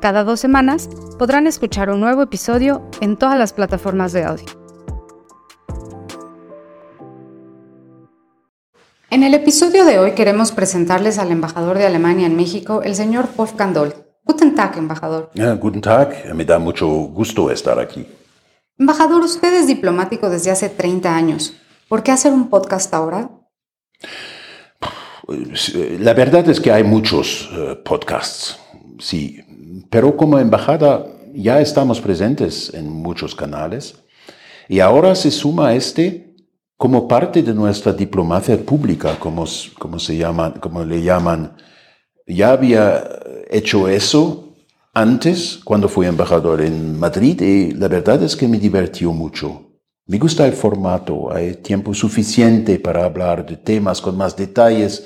Cada dos semanas podrán escuchar un nuevo episodio en todas las plataformas de audio. En el episodio de hoy queremos presentarles al embajador de Alemania en México, el señor Wolfgang Doll. Guten Tag, embajador. guten Tag, me da mucho gusto estar aquí. Embajador, usted es diplomático desde hace 30 años. ¿Por qué hacer un podcast ahora? La verdad es que hay muchos eh, podcasts, sí, pero como embajada ya estamos presentes en muchos canales y ahora se suma este como parte de nuestra diplomacia pública, como, como, se llama, como le llaman. Ya había hecho eso antes cuando fui embajador en Madrid y la verdad es que me divertió mucho. Me gusta el formato, hay tiempo suficiente para hablar de temas con más detalles.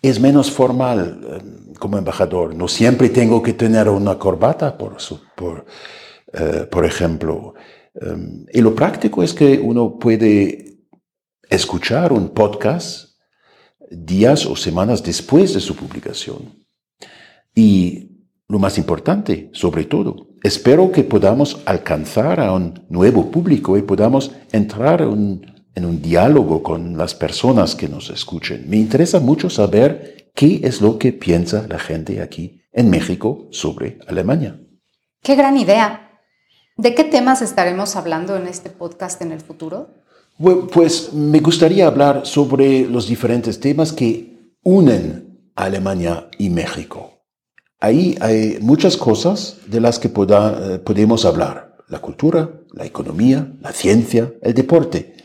Es menos formal eh, como embajador. No siempre tengo que tener una corbata, por, por, eh, por ejemplo. Em, y lo práctico es que uno puede escuchar un podcast días o semanas después de su publicación. Y lo más importante, sobre todo, espero que podamos alcanzar a un nuevo público y podamos entrar en un diálogo con las personas que nos escuchen. Me interesa mucho saber qué es lo que piensa la gente aquí en México sobre Alemania. Qué gran idea. ¿De qué temas estaremos hablando en este podcast en el futuro? pues me gustaría hablar sobre los diferentes temas que unen a Alemania y México. Ahí hay muchas cosas de las que eh, podemos hablar. La cultura, la economía, la ciencia, el deporte.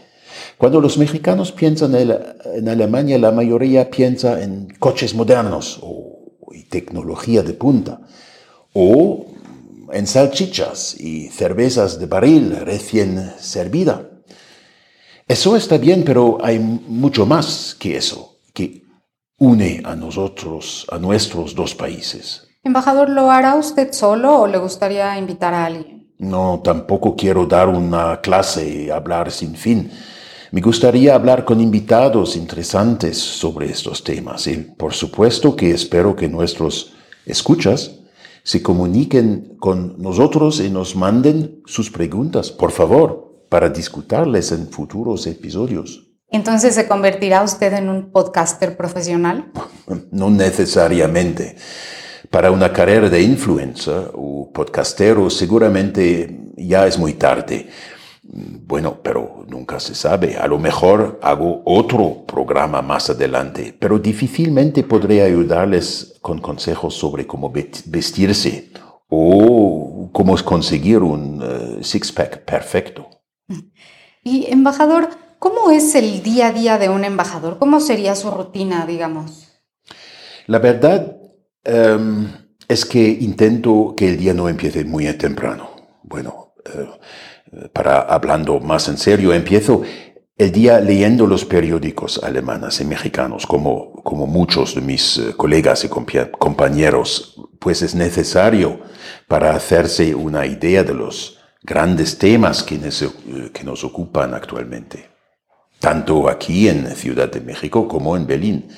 Cuando los mexicanos piensan en, Alemania, la mayoría piensa en coches modernos o, y tecnología de punta. O en salchichas y cervezas de barril recién servida. Eso está bien, pero hay mucho más que eso, que une a nosotros, a nuestros dos países. Embajador, ¿lo hará usted solo o le gustaría invitar a alguien? No, tampoco quiero dar una clase y hablar sin fin. Me gustaría hablar con invitados interesantes sobre estos temas y por supuesto que espero que nuestros escuchas se comuniquen con nosotros y nos manden sus preguntas, por favor, para discutirles en futuros episodios. Entonces, ¿se convertirá usted en un podcaster profesional? No necesariamente. Para una carrera de influencer o podcastero seguramente ya es muy tarde. Bueno, pero nunca se sabe. A lo mejor hago otro programa más adelante, pero difícilmente podré ayudarles con consejos sobre cómo vestirse o cómo conseguir un uh, six-pack perfecto. Y, embajador, ¿Cómo es el día a día de un embajador? ¿Cómo sería su rutina, digamos? La verdad em, es que intento que el día no empiece muy temprano. Bueno, eh, para hablando más en serio, empiezo el día leyendo los periódicos alemanes y mexicanos, como, como muchos de mis eh, colegas y compañeros, pues es necesario para hacerse una idea de los grandes temas que que nos ocupan actualmente tanto aquí en Ciudad de México como en Berlín.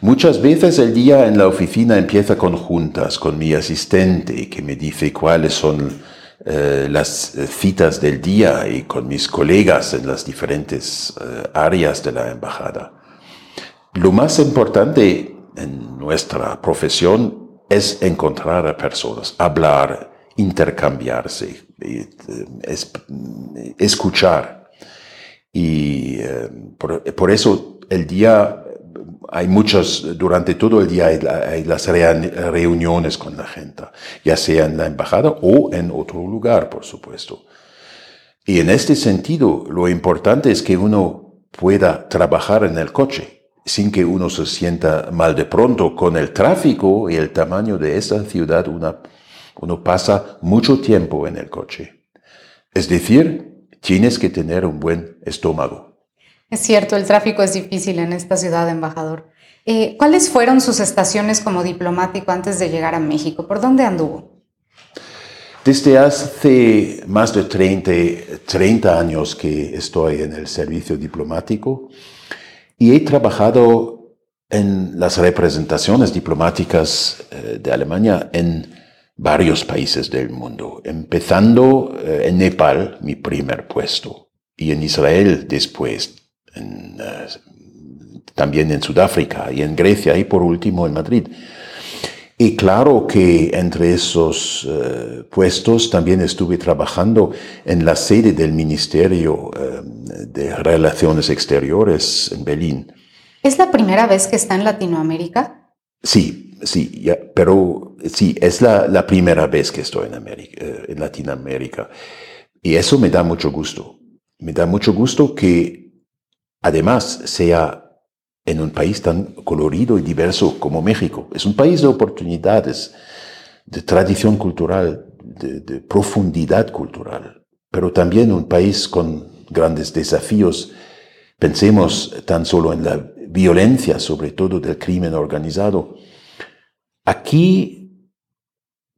Muchas veces el día en la oficina empieza con juntas con mi asistente que me dice cuáles son eh, las citas del día y con mis colegas en las diferentes eh, áreas de la embajada. Lo más importante en nuestra profesión es encontrar a personas, hablar, intercambiarse, eh, escuchar. Y eh, por, eso el día, hay muchas, durante todo el día hay, las reuniones con la gente, ya sea en la embajada o en otro lugar, por supuesto. Y en este sentido, lo importante es que uno pueda trabajar en el coche sin que uno se sienta mal de pronto con el tráfico y el tamaño de esa ciudad. Uno pasa mucho tiempo en el coche. Es decir, tienes que tener un buen estómago. Es cierto, el tráfico es difícil en esta ciudad, embajador. Eh, ¿Cuáles fueron sus estaciones como diplomático antes de llegar a México? ¿Por dónde anduvo? Desde hace más de 30, 30 años que estoy en el servicio diplomático y he trabajado en las representaciones diplomáticas eh, de Alemania en varios países del mundo, empezando eh, en Nepal, mi primer puesto, y en Israel después, eh, también en Sudáfrica y en Grecia y por último en Madrid. Y claro que entre esos eh, puestos también estuve trabajando en la sede del Ministerio eh, de Relaciones Exteriores en Berlín. ¿Es la primera vez que está en Latinoamérica? Sí, sí, pero sí, es la, la, primera vez que estoy en, América, en Latinoamérica. Y eso me da mucho gusto. Me da mucho gusto que además sea en un país tan colorido y diverso como México. Es un país de oportunidades, de tradición cultural, de, profundidad cultural, pero también un país con grandes desafíos. Pensemos tan solo en la violencia, sobre todo del crimen organizado. Aquí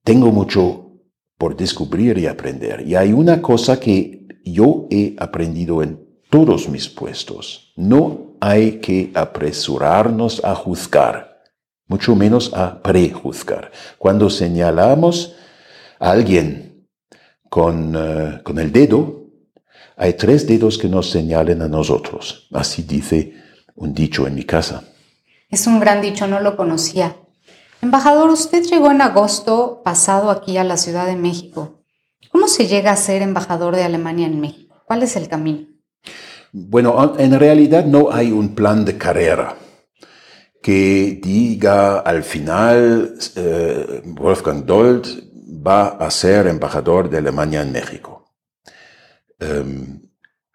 tengo mucho por descubrir y aprender. Y hay una cosa que yo he aprendido en todos mis puestos. No hay que apresurarnos a juzgar, mucho menos a prejuzgar. Cuando señalamos a alguien con, eh, con el dedo, hay tres dedos que nos señalen a nosotros. Así dice un dicho en mi casa. Es un gran dicho, no lo conocía. Embajador, usted llegó en agosto pasado aquí a la Ciudad de México. ¿Cómo se llega a ser embajador de Alemania en México? ¿Cuál es el camino? Bueno, en realidad no hay un plan de carrera que diga al final eh, Wolfgang Dold va a ser embajador de Alemania en México. Em,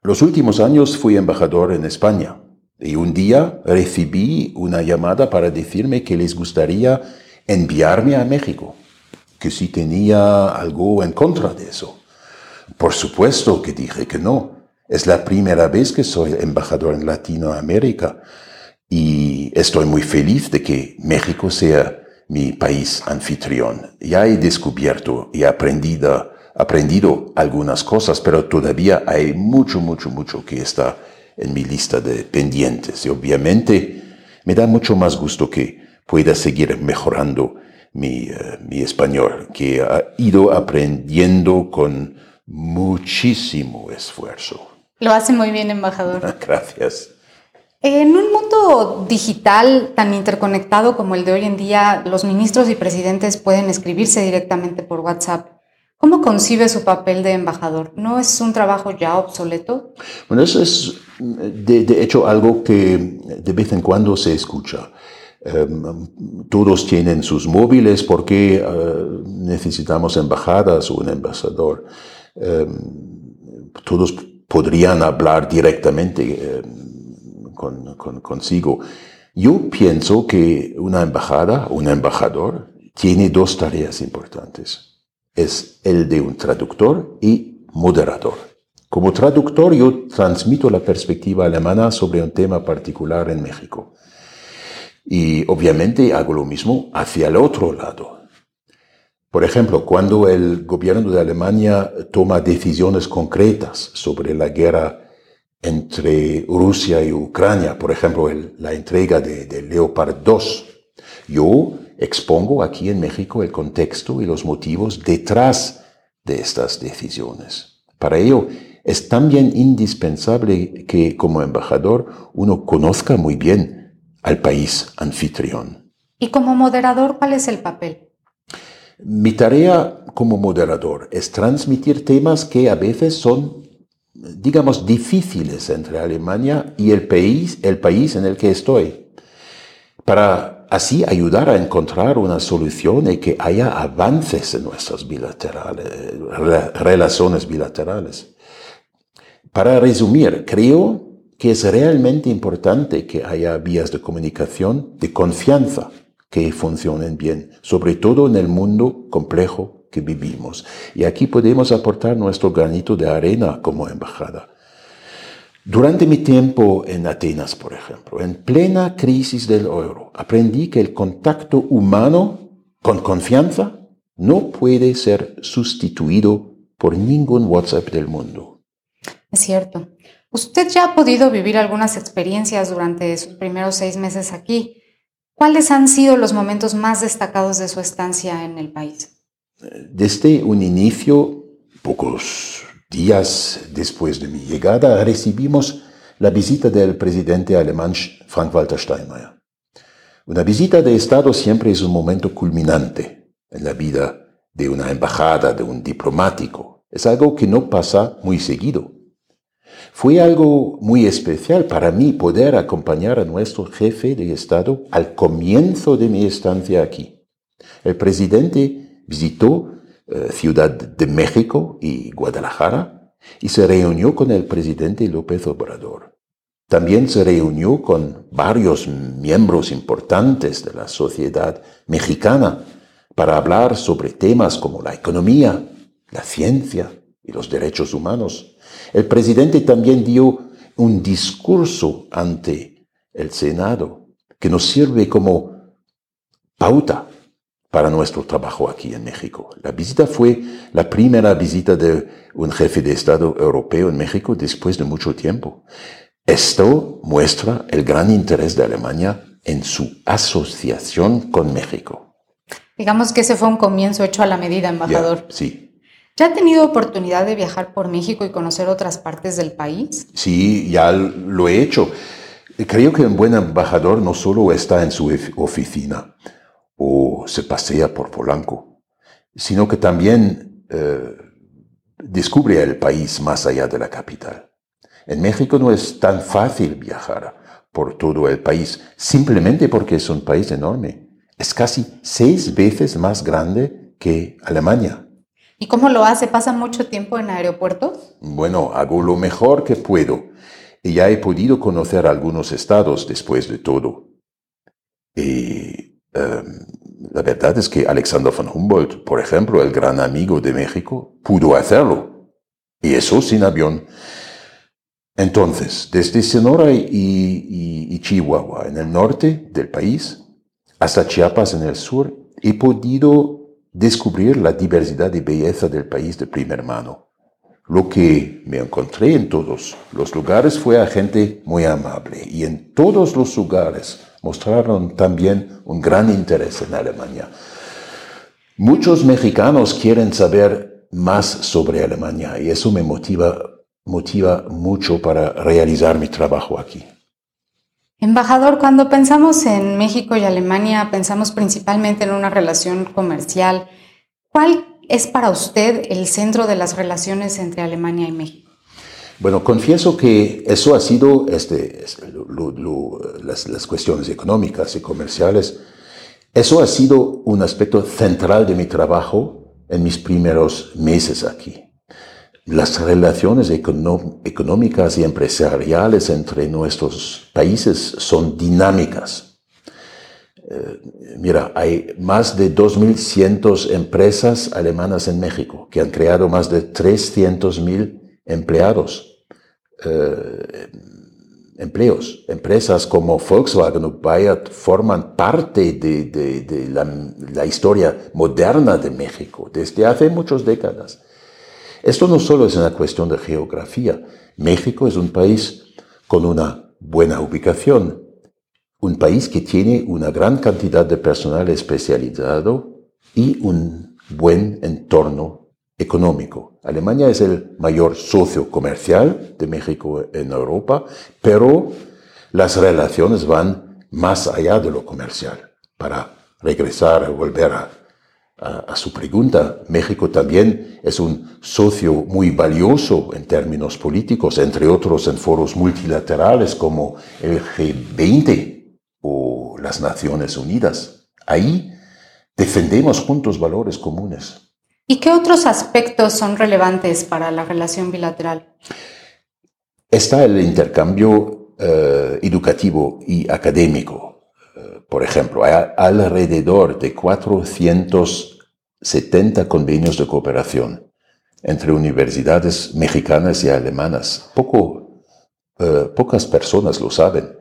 los últimos años fui embajador en España y un día recibí una llamada para decirme que les gustaría enviarme a México, que si tenía algo en contra de eso. Por supuesto que dije que no es la primera vez que soy embajador en Latinoamérica y estoy muy feliz de que México sea mi país anfitrión. Ya he descubierto y aprendido, aprendido algunas cosas, pero todavía hay mucho, mucho, mucho que está en mi lista de pendientes. Y obviamente me da mucho más gusto que pueda seguir mejorando mi, eh, mi español, que ha ido aprendiendo con muchísimo esfuerzo. Lo hace muy bien, embajador. Gracias. En un mundo digital tan interconectado como el de hoy en día, los ministros y presidentes pueden escribirse directamente por WhatsApp. ¿Cómo concibe su papel de embajador? ¿No es un trabajo ya obsoleto? Bueno, eso es de, hecho algo que de vez en cuando se escucha. Em, todos tienen sus móviles porque eh, necesitamos embajadas o un embajador. Um, todos podrían hablar directamente eh, con, consigo. Yo pienso que una embajada, un embajador, tiene dos tareas importantes. Es el de un traductor y moderador. Como traductor yo transmito la perspectiva alemana sobre un tema particular en México. Y obviamente hago lo mismo hacia el otro lado, por ejemplo, cuando el gobierno de Alemania toma decisiones concretas sobre la guerra entre Rusia y Ucrania, por ejemplo, la entrega de, Leopard 2, yo expongo aquí en México el contexto y los motivos detrás de estas decisiones. Para ello, es también indispensable que como embajador uno conozca muy bien al país anfitrión. ¿Y como moderador cuál es el papel? Mi tarea como moderador es transmitir temas que a veces son, digamos, difíciles entre Alemania y el país, el país en el que estoy, para así ayudar a encontrar una solución y que haya avances en nuestras bilaterales, relaciones bilaterales. Para resumir, creo que es realmente importante que haya vías de comunicación de confianza que funcionen bien, sobre todo en el mundo complejo que vivimos. Y aquí podemos aportar nuestro granito de arena como embajada. Durante mi tiempo en Atenas, por ejemplo, en plena crisis del euro, aprendí que el contacto humano con confianza no puede ser sustituido por ningún WhatsApp del mundo. Es cierto. Usted ya ha podido vivir algunas experiencias durante sus primeros seis meses aquí. ¿Cuáles han sido los momentos más destacados de su estancia en el país? Desde un inicio, pocos días después de mi llegada, recibimos la visita del presidente alemán Frank-Walter Steinmeier. Una visita de Estado siempre es un momento culminante en la vida de una embajada, de un diplomático. Es algo que no pasa muy seguido. Fue algo muy especial para mí poder acompañar a nuestro jefe de Estado al comienzo de mi estancia aquí. El presidente visitó eh, Ciudad de México y Guadalajara y se reunió con el presidente López Obrador. También se reunió con varios miembros importantes de la sociedad mexicana para hablar sobre temas como la economía, la ciencia y los derechos humanos. El presidente también dio un discurso ante el Senado que nos sirve como pauta para nuestro trabajo aquí en México. La visita fue la primera visita de un jefe de Estado europeo en México después de mucho tiempo. Esto muestra el gran interés de Alemania en su asociación con México. Digamos que ese fue un comienzo hecho a la medida, embajador. sí, ¿Ya ha tenido oportunidad de viajar por México y conocer otras partes del país? Sí, ya lo he hecho. Creo que un buen embajador no solo está en su oficina o se pasea por Polanco, sino que también eh, descubre el país más allá de la capital. En México no es tan fácil viajar por todo el país, simplemente porque es un país enorme. Es casi seis veces más grande que Alemania. ¿Y cómo lo hace? ¿Pasa mucho tiempo en aeropuertos? Bueno, hago lo mejor que puedo. Y ya he podido conocer algunos estados después de todo. Y em, la verdad es que Alexander von Humboldt, por ejemplo, el gran amigo de México, pudo hacerlo. Y eso sin avión. Entonces, desde Sonora y Chihuahua, en el norte del país, hasta Chiapas en el sur, he podido descubrir la diversidad y belleza del país de primera mano. Lo que me encontré en todos los lugares fue a gente muy amable y en todos los lugares mostraron también un gran interés en Alemania. Muchos mexicanos quieren saber más sobre Alemania y eso me motiva, motiva mucho para realizar mi trabajo aquí. Embajador, cuando pensamos en México y Alemania, pensamos principalmente en una relación comercial. ¿Cuál es para usted el centro de las relaciones entre Alemania y México? Bueno, confieso que eso ha sido este, las, las cuestiones económicas y comerciales. Eso ha sido un aspecto central de mi trabajo en mis primeros meses aquí. Las relaciones económicas y empresariales entre nuestros países son dinámicas. Eh, mira, hay más de 2.100 empresas alemanas en México que han creado más de 300.000 empleados. Eh, empleos. Empresas como Volkswagen o Bayer forman parte de, la historia moderna de México desde hace muchas décadas. Esto no solo es una cuestión de geografía. México es un país con una buena ubicación, un país que tiene una gran cantidad de personal especializado y un buen entorno económico. Alemania es el mayor socio comercial de México en Europa, pero las relaciones van más allá de lo comercial. Para regresar, volver a a, su pregunta, México también es un socio muy valioso en términos políticos, entre otros en foros multilaterales como el G20 o las Naciones Unidas. Ahí defendemos juntos valores comunes. ¿Y qué otros aspectos son relevantes para la relación bilateral? Está el intercambio eh, educativo y académico por ejemplo, hay alrededor de 400 70 convenios de cooperación entre universidades mexicanas y alemanas. Poco, eh, pocas personas lo saben.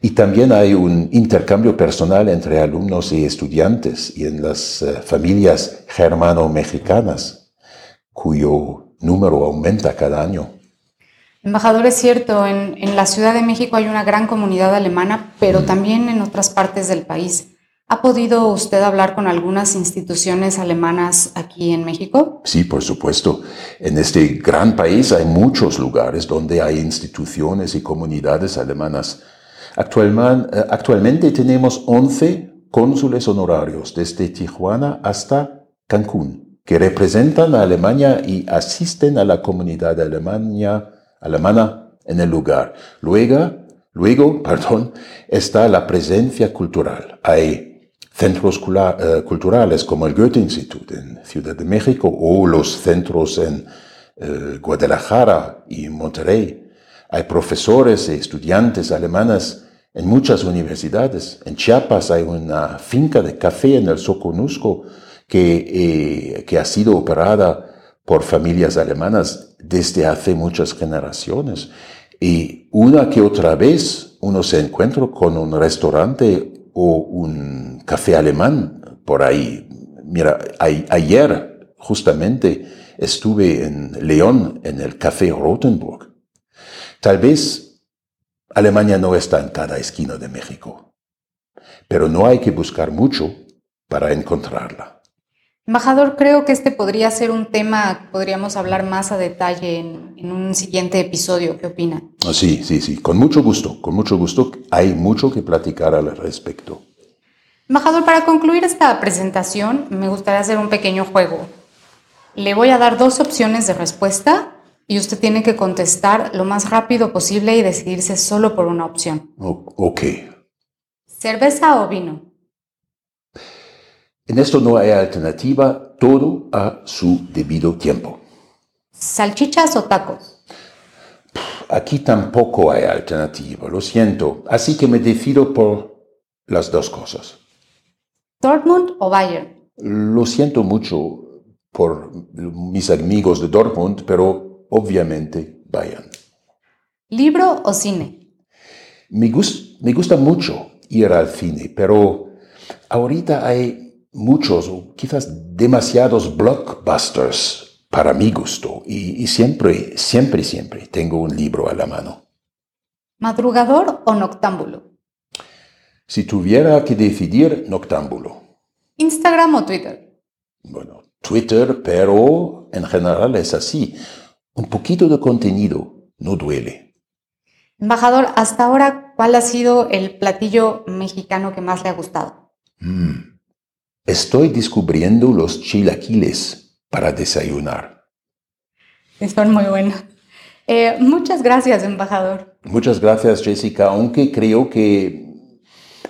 Y también hay un intercambio personal entre alumnos y estudiantes y en las eh, familias germano-mexicanas, cuyo número aumenta cada año. Embajador, es cierto, en, en, la Ciudad de México hay una gran comunidad alemana, pero también en otras partes del país. ¿Ha podido usted hablar con algunas instituciones alemanas aquí en México? Sí, por supuesto. En este gran país hay muchos lugares donde hay instituciones y comunidades alemanas. Eh, actualmente tenemos 11 cónsules honorarios desde Tijuana hasta Cancún, que representan a Alemania y asisten a la comunidad alemana, alemana en el lugar. Luego, luego perdón, está la presencia cultural. Hay centros eh, culturales como el Goethe Institut en Ciudad de México o los centros en eh, Guadalajara y Monterrey. Hay profesores y estudiantes alemanes en muchas universidades. En Chiapas hay una finca de café en el Soconusco que, eh, que ha sido operada por familias alemanas desde hace muchas generaciones. Y una que otra vez uno se encuentra con un restaurante o un café alemán por ahí. Mira, ayer justamente estuve en León, en el Café Rotenburg. Tal vez Alemania no está en cada esquina de México, pero no hay que buscar mucho para encontrarla. Embajador, creo que este podría ser un tema que podríamos hablar más a detalle en, en, un siguiente episodio. ¿Qué opina? Sí, sí, sí, con mucho gusto, con mucho gusto. Hay mucho que platicar al respecto. Embajador, para concluir esta presentación, me gustaría hacer un pequeño juego. Le voy a dar dos opciones de respuesta y usted tiene que contestar lo más rápido posible y decidirse solo por una opción. ok. ¿Cerveza o vino? En esto no hay alternativa, todo a su debido tiempo. ¿Salchichas o tacos? Aquí tampoco hay alternativa, lo siento, así que me decido por las dos cosas. ¿Dortmund o Bayern? Lo siento mucho por mis amigos de Dortmund, pero obviamente Bayern. ¿Libro o cine? Me, me gusta mucho ir al cine, pero ahorita hay muchos o quizás demasiados blockbusters para mi gusto y, y siempre, siempre, siempre tengo un libro a la mano. ¿Madrugador o noctámbulo? Si tuviera que decidir, noctámbulo. ¿Instagram o Twitter? Bueno, Twitter, pero en general es así. Un poquito de contenido no duele. Embajador, hasta ahora, ¿cuál ha sido el platillo mexicano que más le ha gustado? Mm. Estoy descubriendo los chilaquiles para desayunar. Están muy buenos. Eh, muchas gracias, embajador. Muchas gracias, Jessica, aunque creo que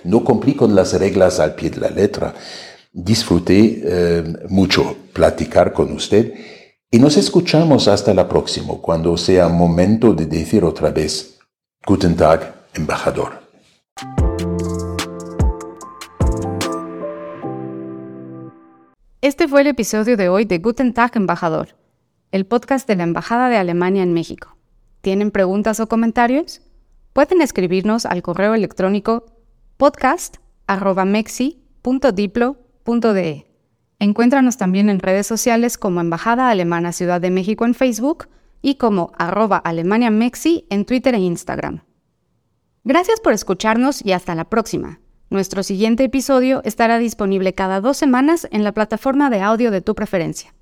no cumplí con las reglas al pie de la letra. Disfruté eh, mucho platicar con usted y nos escuchamos hasta la próxima, cuando sea momento de decir otra vez, Guten Tag, embajador. Este fue el episodio de hoy de Guten Tag, embajador, el podcast de la Embajada de Alemania en México. ¿Tienen preguntas o comentarios? Pueden escribirnos al correo electrónico podcast.mexi.diplo.de. Encuéntranos también en redes sociales como Embajada Alemana Ciudad de México en Facebook y como arroba Alemania Mexi en Twitter e Instagram. Gracias por escucharnos y hasta la próxima. Nuestro siguiente episodio estará disponible cada dos semanas en la plataforma de audio de tu preferencia.